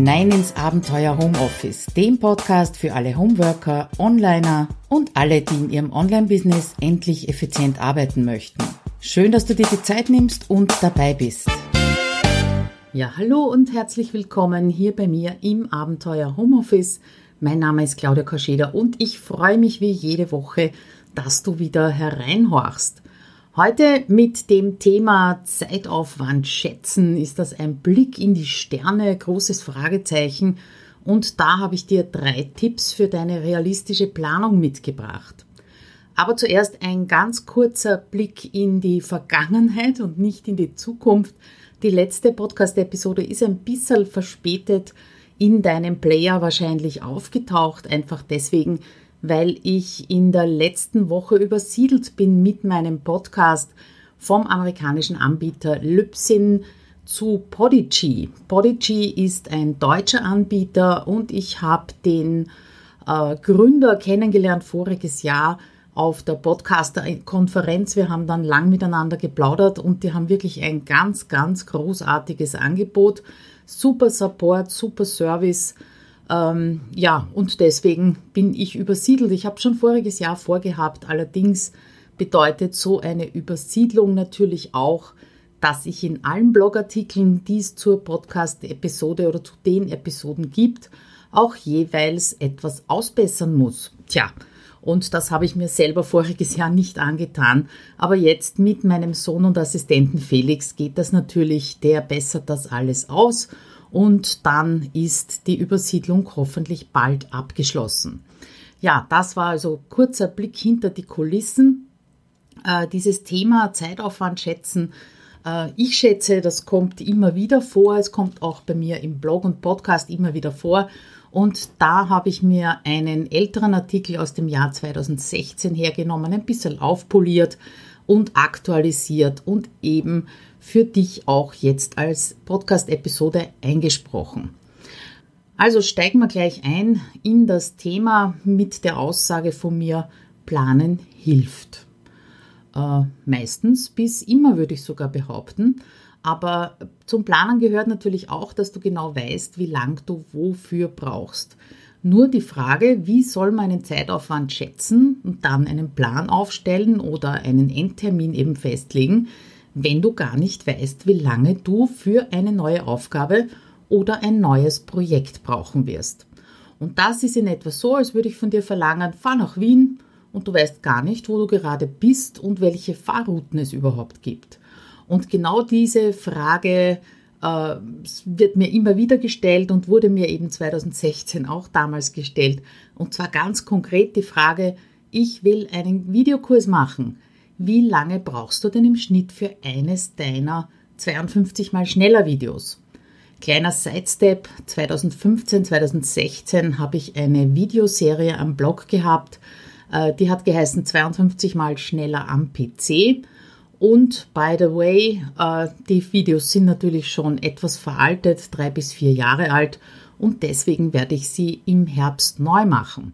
hinein ins Abenteuer Homeoffice, dem Podcast für alle Homeworker, Onliner und alle, die in ihrem Online-Business endlich effizient arbeiten möchten. Schön, dass du dir die Zeit nimmst und dabei bist. Ja, hallo und herzlich willkommen hier bei mir im Abenteuer Homeoffice. Mein Name ist Claudia Koscheder und ich freue mich wie jede Woche, dass du wieder hereinhorchst. Heute mit dem Thema Zeitaufwand schätzen. Ist das ein Blick in die Sterne? Großes Fragezeichen. Und da habe ich dir drei Tipps für deine realistische Planung mitgebracht. Aber zuerst ein ganz kurzer Blick in die Vergangenheit und nicht in die Zukunft. Die letzte Podcast-Episode ist ein bisschen verspätet in deinem Player wahrscheinlich aufgetaucht, einfach deswegen, weil ich in der letzten Woche übersiedelt bin mit meinem Podcast vom amerikanischen Anbieter Lypsin zu Podigy. Podigy ist ein deutscher Anbieter und ich habe den äh, Gründer kennengelernt voriges Jahr auf der Podcaster-Konferenz. Wir haben dann lang miteinander geplaudert und die haben wirklich ein ganz, ganz großartiges Angebot. Super Support, super Service ähm, ja, und deswegen bin ich übersiedelt. Ich habe schon voriges Jahr vorgehabt, allerdings bedeutet so eine Übersiedlung natürlich auch, dass ich in allen Blogartikeln, die es zur Podcast-Episode oder zu den Episoden gibt, auch jeweils etwas ausbessern muss. Tja, und das habe ich mir selber voriges Jahr nicht angetan. Aber jetzt mit meinem Sohn und Assistenten Felix geht das natürlich, der bessert das alles aus und dann ist die Übersiedlung hoffentlich bald abgeschlossen. Ja, das war also kurzer Blick hinter die Kulissen. Äh, dieses Thema Zeitaufwand schätzen. Äh, ich schätze, das kommt immer wieder vor. Es kommt auch bei mir im Blog und Podcast immer wieder vor. Und da habe ich mir einen älteren Artikel aus dem Jahr 2016 hergenommen, ein bisschen aufpoliert und aktualisiert und eben für dich auch jetzt als Podcast-Episode eingesprochen. Also steigen wir gleich ein in das Thema mit der Aussage von mir, Planen hilft. Äh, meistens bis immer würde ich sogar behaupten. Aber zum Planen gehört natürlich auch, dass du genau weißt, wie lang du wofür brauchst. Nur die Frage, wie soll man einen Zeitaufwand schätzen und dann einen Plan aufstellen oder einen Endtermin eben festlegen, wenn du gar nicht weißt, wie lange du für eine neue Aufgabe oder ein neues Projekt brauchen wirst. Und das ist in etwa so, als würde ich von dir verlangen, fahr nach Wien und du weißt gar nicht, wo du gerade bist und welche Fahrrouten es überhaupt gibt. Und genau diese Frage äh, wird mir immer wieder gestellt und wurde mir eben 2016 auch damals gestellt. Und zwar ganz konkret die Frage, ich will einen Videokurs machen wie lange brauchst du denn im Schnitt für eines deiner 52 mal schneller Videos? Kleiner Sidestep, 2015, 2016 habe ich eine Videoserie am Blog gehabt, äh, die hat geheißen 52 mal schneller am PC. Und by the way, äh, die Videos sind natürlich schon etwas veraltet, drei bis vier Jahre alt und deswegen werde ich sie im Herbst neu machen.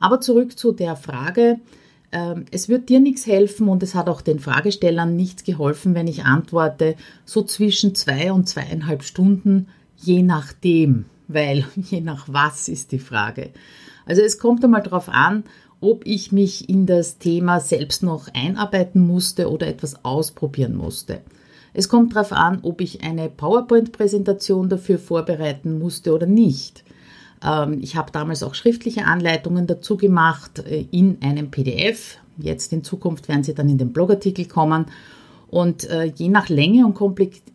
Aber zurück zu der Frage, es wird dir nichts helfen und es hat auch den Fragestellern nichts geholfen, wenn ich antworte, so zwischen zwei und zweieinhalb Stunden, je nachdem, weil je nach was ist die Frage. Also es kommt einmal darauf an, ob ich mich in das Thema selbst noch einarbeiten musste oder etwas ausprobieren musste. Es kommt darauf an, ob ich eine PowerPoint-Präsentation dafür vorbereiten musste oder nicht. Ähm, ich habe damals auch schriftliche Anleitungen dazu gemacht äh, in einem PDF. Jetzt in Zukunft werden sie dann in den Blogartikel kommen. Und äh, je nach Länge und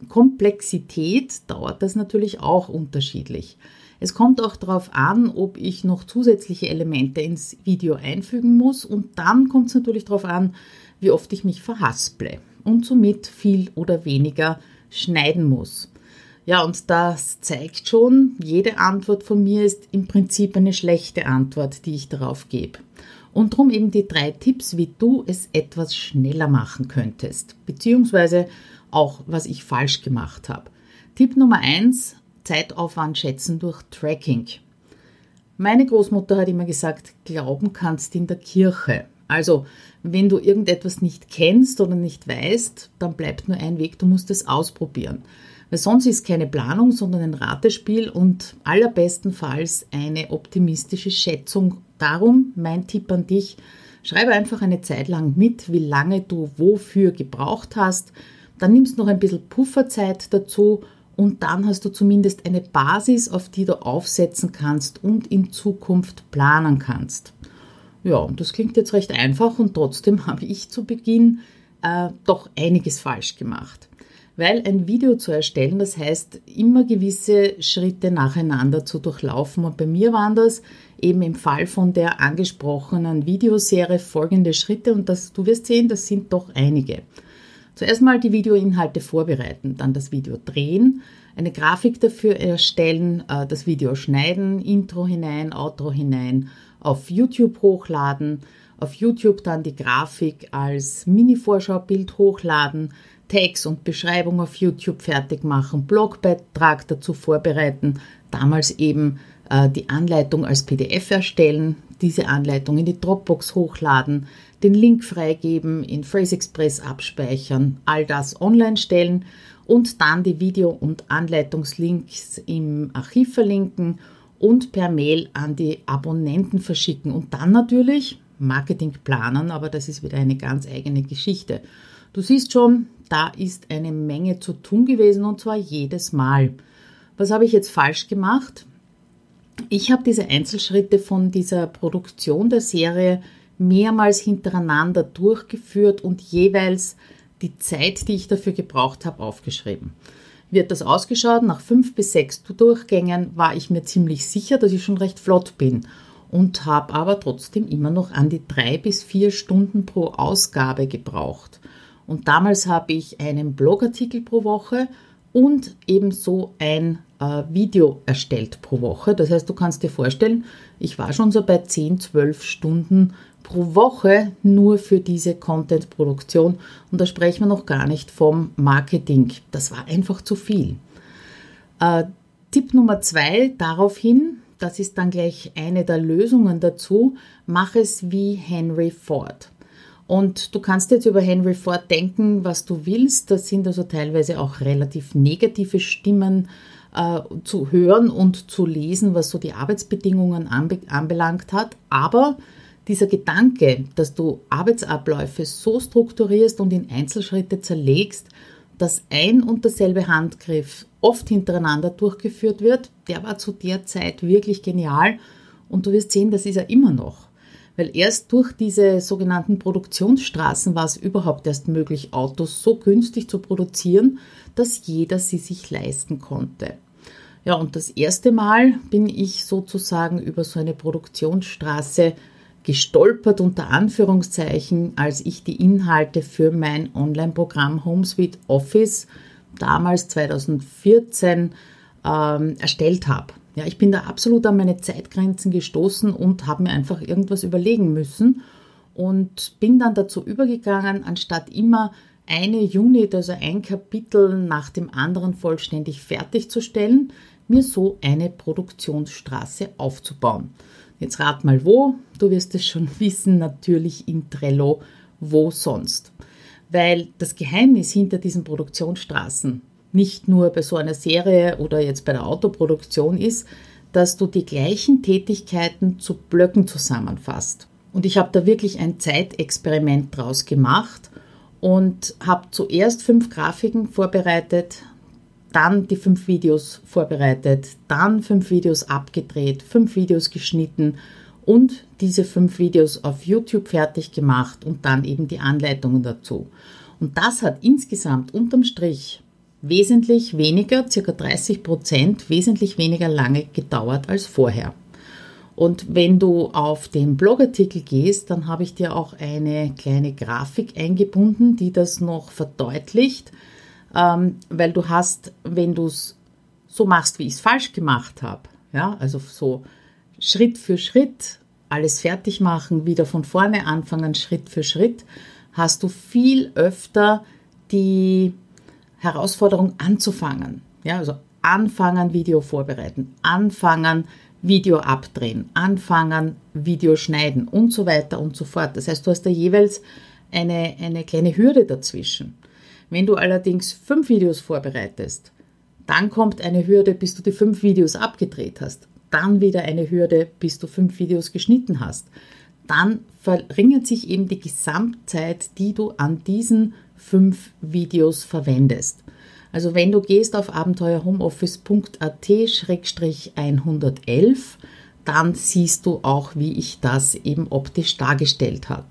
Komplexität dauert das natürlich auch unterschiedlich. Es kommt auch darauf an, ob ich noch zusätzliche Elemente ins Video einfügen muss. Und dann kommt es natürlich darauf an, wie oft ich mich verhasple und somit viel oder weniger schneiden muss. Ja, und das zeigt schon, jede Antwort von mir ist im Prinzip eine schlechte Antwort, die ich darauf gebe. Und darum eben die drei Tipps, wie du es etwas schneller machen könntest, beziehungsweise auch, was ich falsch gemacht habe. Tipp Nummer eins: Zeitaufwand schätzen durch Tracking. Meine Großmutter hat immer gesagt, glauben kannst in der Kirche. Also, wenn du irgendetwas nicht kennst oder nicht weißt, dann bleibt nur ein Weg, du musst es ausprobieren. Weil sonst ist keine Planung, sondern ein Ratespiel und allerbestenfalls eine optimistische Schätzung. Darum mein Tipp an dich, schreibe einfach eine Zeit lang mit, wie lange du wofür gebraucht hast. Dann nimmst noch ein bisschen Pufferzeit dazu und dann hast du zumindest eine Basis, auf die du aufsetzen kannst und in Zukunft planen kannst. Ja, das klingt jetzt recht einfach und trotzdem habe ich zu Beginn äh, doch einiges falsch gemacht. Weil ein Video zu erstellen, das heißt immer gewisse Schritte nacheinander zu durchlaufen. Und bei mir waren das eben im Fall von der angesprochenen Videoserie folgende Schritte und das, du wirst sehen, das sind doch einige. Zuerst mal die Videoinhalte vorbereiten, dann das Video drehen, eine Grafik dafür erstellen, äh, das Video schneiden, Intro hinein, Outro hinein, auf YouTube hochladen, auf YouTube dann die Grafik als Mini-Vorschaubild hochladen, Tags und Beschreibung auf YouTube fertig machen, Blogbeitrag dazu vorbereiten, damals eben äh, die Anleitung als PDF erstellen, diese Anleitung in die Dropbox hochladen, den Link freigeben, in Phrase Express abspeichern, all das online stellen und dann die Video- und Anleitungslinks im Archiv verlinken und per Mail an die Abonnenten verschicken und dann natürlich Marketing planen, aber das ist wieder eine ganz eigene Geschichte. Du siehst schon, da ist eine Menge zu tun gewesen und zwar jedes Mal. Was habe ich jetzt falsch gemacht? Ich habe diese Einzelschritte von dieser Produktion der Serie mehrmals hintereinander durchgeführt und jeweils die Zeit, die ich dafür gebraucht habe, aufgeschrieben. Hat das ausgeschaut? Nach fünf bis sechs Durchgängen war ich mir ziemlich sicher, dass ich schon recht flott bin und habe aber trotzdem immer noch an die drei bis vier Stunden pro Ausgabe gebraucht. Und damals habe ich einen Blogartikel pro Woche und ebenso ein äh, Video erstellt pro Woche. Das heißt, du kannst dir vorstellen, ich war schon so bei 10, 12 Stunden pro Woche nur für diese Content-Produktion und da sprechen wir noch gar nicht vom Marketing. Das war einfach zu viel. Äh, Tipp Nummer zwei daraufhin, das ist dann gleich eine der Lösungen dazu, mach es wie Henry Ford. Und du kannst jetzt über Henry Ford denken, was du willst. Das sind also teilweise auch relativ negative Stimmen äh, zu hören und zu lesen, was so die Arbeitsbedingungen anbe anbelangt hat. Aber dieser Gedanke, dass du Arbeitsabläufe so strukturierst und in Einzelschritte zerlegst, dass ein und derselbe Handgriff oft hintereinander durchgeführt wird, der war zu der Zeit wirklich genial und du wirst sehen, das ist er immer noch. Weil erst durch diese sogenannten Produktionsstraßen war es überhaupt erst möglich, Autos so günstig zu produzieren, dass jeder sie sich leisten konnte. Ja, und das erste Mal bin ich sozusagen über so eine Produktionsstraße gestolpert unter Anführungszeichen, als ich die Inhalte für mein Online-Programm HomeSuite Office damals 2014 ähm, erstellt habe. Ja, ich bin da absolut an meine Zeitgrenzen gestoßen und habe mir einfach irgendwas überlegen müssen und bin dann dazu übergegangen, anstatt immer eine Unit, also ein Kapitel nach dem anderen vollständig fertigzustellen, mir so eine Produktionsstraße aufzubauen. Jetzt rat mal wo, du wirst es schon wissen, natürlich in Trello, wo sonst. Weil das Geheimnis hinter diesen Produktionsstraßen nicht nur bei so einer Serie oder jetzt bei der Autoproduktion ist, dass du die gleichen Tätigkeiten zu Blöcken zusammenfasst. Und ich habe da wirklich ein Zeitexperiment draus gemacht und habe zuerst fünf Grafiken vorbereitet, dann die fünf Videos vorbereitet, dann fünf Videos abgedreht, fünf Videos geschnitten und diese fünf Videos auf YouTube fertig gemacht und dann eben die Anleitungen dazu. Und das hat insgesamt unterm Strich wesentlich weniger, circa 30 Prozent, wesentlich weniger lange gedauert als vorher. Und wenn du auf den Blogartikel gehst, dann habe ich dir auch eine kleine Grafik eingebunden, die das noch verdeutlicht ähm, weil du hast, wenn du es so machst, wie ich es falsch gemacht habe, ja, also so Schritt für Schritt alles fertig machen, wieder von vorne anfangen, Schritt für Schritt, hast du viel öfter die Herausforderung anzufangen. Ja, also anfangen, Video vorbereiten, anfangen, Video abdrehen, anfangen, Video schneiden und so weiter und so fort. Das heißt, du hast da jeweils eine, eine kleine Hürde dazwischen. Wenn du allerdings fünf Videos vorbereitest, Dann kommt eine Hürde, bis du die fünf Videos abgedreht hast. Dann wieder eine Hürde, bis du fünf Videos geschnitten hast. Dann verringert sich eben die Gesamtzeit, die du an diesen fünf Videos verwendest. Also wenn du gehst auf abenteuerhomeoffice.at-111, dann siehst du auch, wie ich das eben optisch dargestellt habe.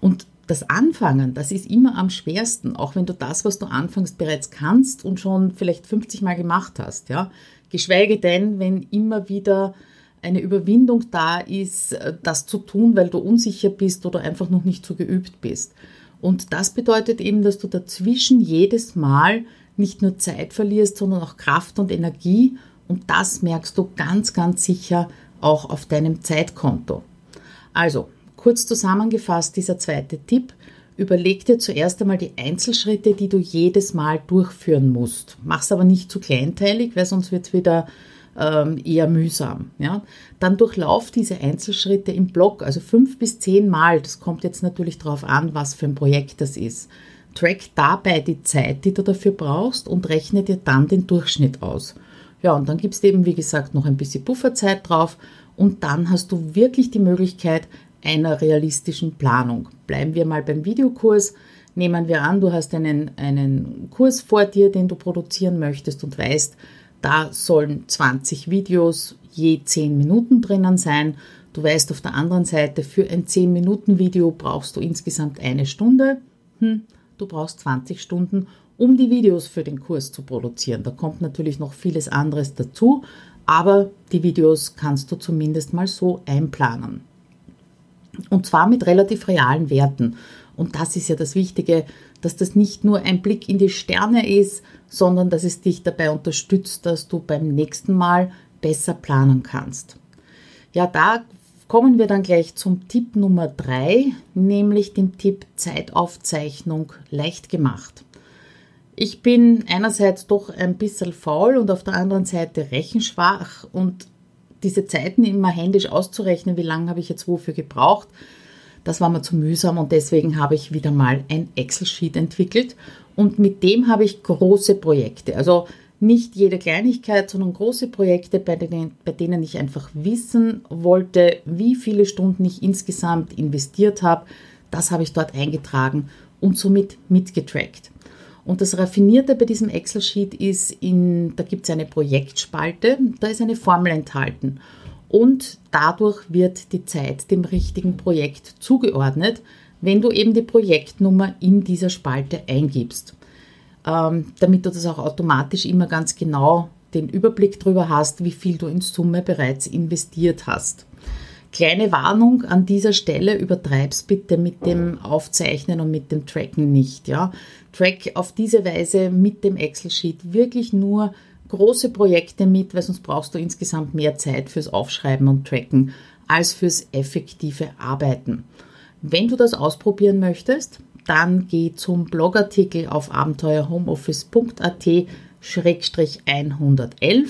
Und das Anfangen, das ist immer am schwersten, auch wenn du das, was du anfangs bereits kannst und schon vielleicht 50 Mal gemacht hast, ja. Geschweige denn, wenn immer wieder eine Überwindung da ist, das zu tun, weil du unsicher bist oder einfach noch nicht so geübt bist. Und das bedeutet eben, dass du dazwischen jedes Mal nicht nur Zeit verlierst, sondern auch Kraft und Energie. Und das merkst du ganz, ganz sicher auch auf deinem Zeitkonto. Also, kurz zusammengefasst, dieser zweite Tipp. Überleg dir zuerst einmal die Einzelschritte, die du jedes Mal durchführen musst. Mach's aber nicht zu kleinteilig, weil sonst wird es wieder eher mühsam. Ja? Dann durchlauf diese Einzelschritte im Block, also fünf bis zehn Mal. Das kommt jetzt natürlich darauf an, was für ein Projekt das ist. Track dabei die Zeit, die du dafür brauchst und rechne dir dann den Durchschnitt aus. Ja, und dann gibst du eben, wie gesagt, noch ein bisschen Pufferzeit drauf und dann hast du wirklich die Möglichkeit einer realistischen Planung. Bleiben wir mal beim Videokurs. Nehmen wir an, du hast einen, einen Kurs vor dir, den du produzieren möchtest und weißt, da sollen 20 Videos je 10 Minuten drinnen sein. Du weißt auf der anderen Seite, für ein 10-Minuten-Video brauchst du insgesamt eine Stunde. Hm, du brauchst 20 Stunden, um die Videos für den Kurs zu produzieren. Da kommt natürlich noch vieles anderes dazu, aber die Videos kannst du zumindest mal so einplanen. Und zwar mit relativ realen Werten. Und das ist ja das Wichtige, dass das nicht nur ein Blick in die Sterne ist, sondern dass es dich dabei unterstützt, dass du beim nächsten Mal besser planen kannst. Ja, da kommen wir dann gleich zum Tipp Nummer drei, nämlich dem Tipp Zeitaufzeichnung leicht gemacht. Ich bin einerseits doch ein bisschen faul und auf der anderen Seite rechenschwach und diese Zeiten immer händisch auszurechnen, wie lange habe ich jetzt wofür gebraucht, das war mir zu mühsam und deswegen habe ich wieder mal ein Excel-Sheet entwickelt und mit dem habe ich große Projekte. Also nicht jede Kleinigkeit, sondern große Projekte, bei denen, bei denen ich einfach wissen wollte, wie viele Stunden ich insgesamt investiert habe. Das habe ich dort eingetragen und somit mitgetrackt. Und das Raffinierte bei diesem Excel-Sheet ist, in, da gibt es eine Projektspalte, da ist eine Formel enthalten. Und dadurch wird die Zeit dem richtigen Projekt zugeordnet, wenn du eben die Projektnummer in dieser Spalte eingibst ähm, damit du das auch automatisch immer ganz genau den Überblick darüber hast, wie viel du in Summe bereits investiert hast. Kleine Warnung an dieser Stelle, übertreib's bitte mit dem Aufzeichnen und mit dem Tracken nicht. Ja? Track auf diese Weise mit dem Excel-Sheet wirklich nur große Projekte mit, weil sonst brauchst du insgesamt mehr Zeit fürs Aufschreiben und Tracken als fürs effektive Arbeiten. Wenn du das ausprobieren möchtest, dann geh zum Blogartikel auf abenteuerhomeoffice.at-111.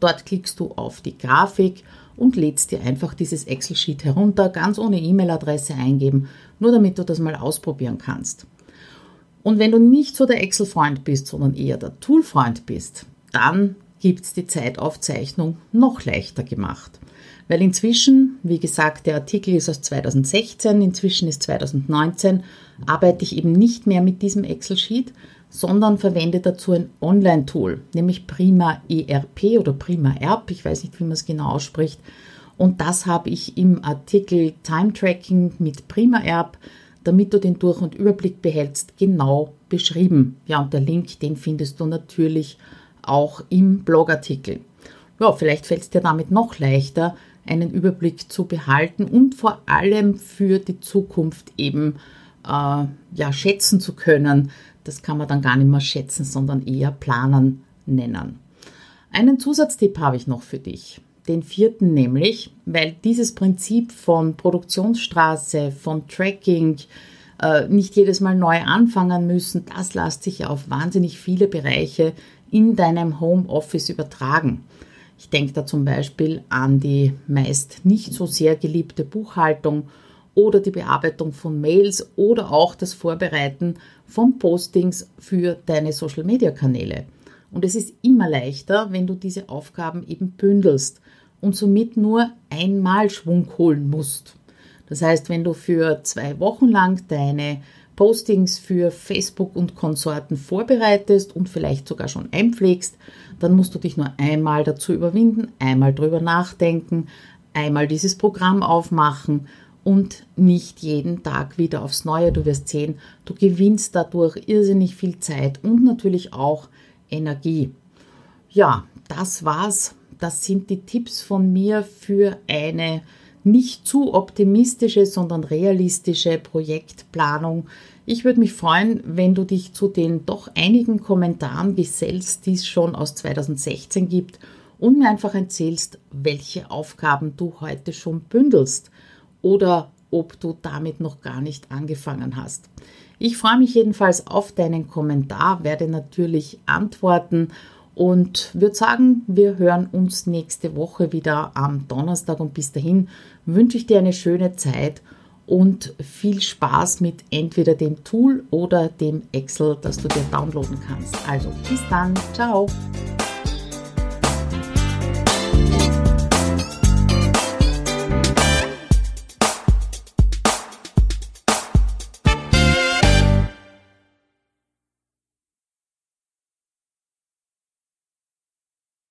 Dort klickst du auf die Grafik und lädst dir einfach dieses Excel-Sheet herunter, ganz ohne E-Mail-Adresse eingeben, nur damit du das mal ausprobieren kannst. Und wenn du nicht so der Excel-Freund bist, sondern eher der Tool-Freund bist, dann gibt es die Zeitaufzeichnung noch leichter gemacht. Weil inzwischen, wie gesagt, der Artikel ist aus 2016, inzwischen ist 2019, arbeite ich eben nicht mehr mit diesem Excel-Sheet, sondern verwende dazu ein Online-Tool, nämlich Prima ERP oder Prima ERP, ich weiß nicht, wie man es genau ausspricht. Und das habe ich im Artikel Time Tracking mit Prima ERP, damit du den Durch- und Überblick behältst, genau beschrieben. Ja, und der Link, den findest du natürlich auch im Blogartikel. Ja, vielleicht fällt es dir damit noch leichter, einen Überblick zu behalten und vor allem für die Zukunft eben äh, ja, schätzen zu können. Das kann man dann gar nicht mehr schätzen, sondern eher planen nennen. Einen Zusatztipp habe ich noch für dich. Den vierten nämlich, weil dieses Prinzip von Produktionsstraße, von Tracking, äh, nicht jedes Mal neu anfangen müssen, das lässt sich auf wahnsinnig viele Bereiche in deinem Homeoffice übertragen. Ich denke da zum Beispiel an die meist nicht so sehr geliebte Buchhaltung oder die Bearbeitung von Mails oder auch das Vorbereiten von Postings für deine Social-Media-Kanäle. Und es ist immer leichter, wenn du diese Aufgaben eben bündelst und somit nur einmal Schwung holen musst. Das heißt, wenn du für zwei Wochen lang deine Postings für Facebook und Konsorten vorbereitest und vielleicht sogar schon einpflegst, dann musst du dich nur einmal dazu überwinden, einmal drüber nachdenken, einmal dieses Programm aufmachen und nicht jeden Tag wieder aufs Neue. Du wirst sehen, du gewinnst dadurch irrsinnig viel Zeit und natürlich auch Energie. Ja, das war's. Das sind die Tipps von mir für eine nicht zu optimistische, sondern realistische Projektplanung. Ich würde mich freuen, wenn du dich zu den doch einigen Kommentaren gesellst, die es schon aus 2016 gibt und mir einfach erzählst, welche Aufgaben du heute schon bündelst oder ob du damit noch gar nicht angefangen hast. Ich freue mich jedenfalls auf deinen Kommentar, werde natürlich antworten und würde sagen, wir hören uns nächste Woche wieder am Donnerstag und bis dahin wünsche ich dir eine schöne Zeit und viel Spaß mit entweder dem Tool oder dem Excel, das du dir downloaden kannst. Also bis dann, ciao!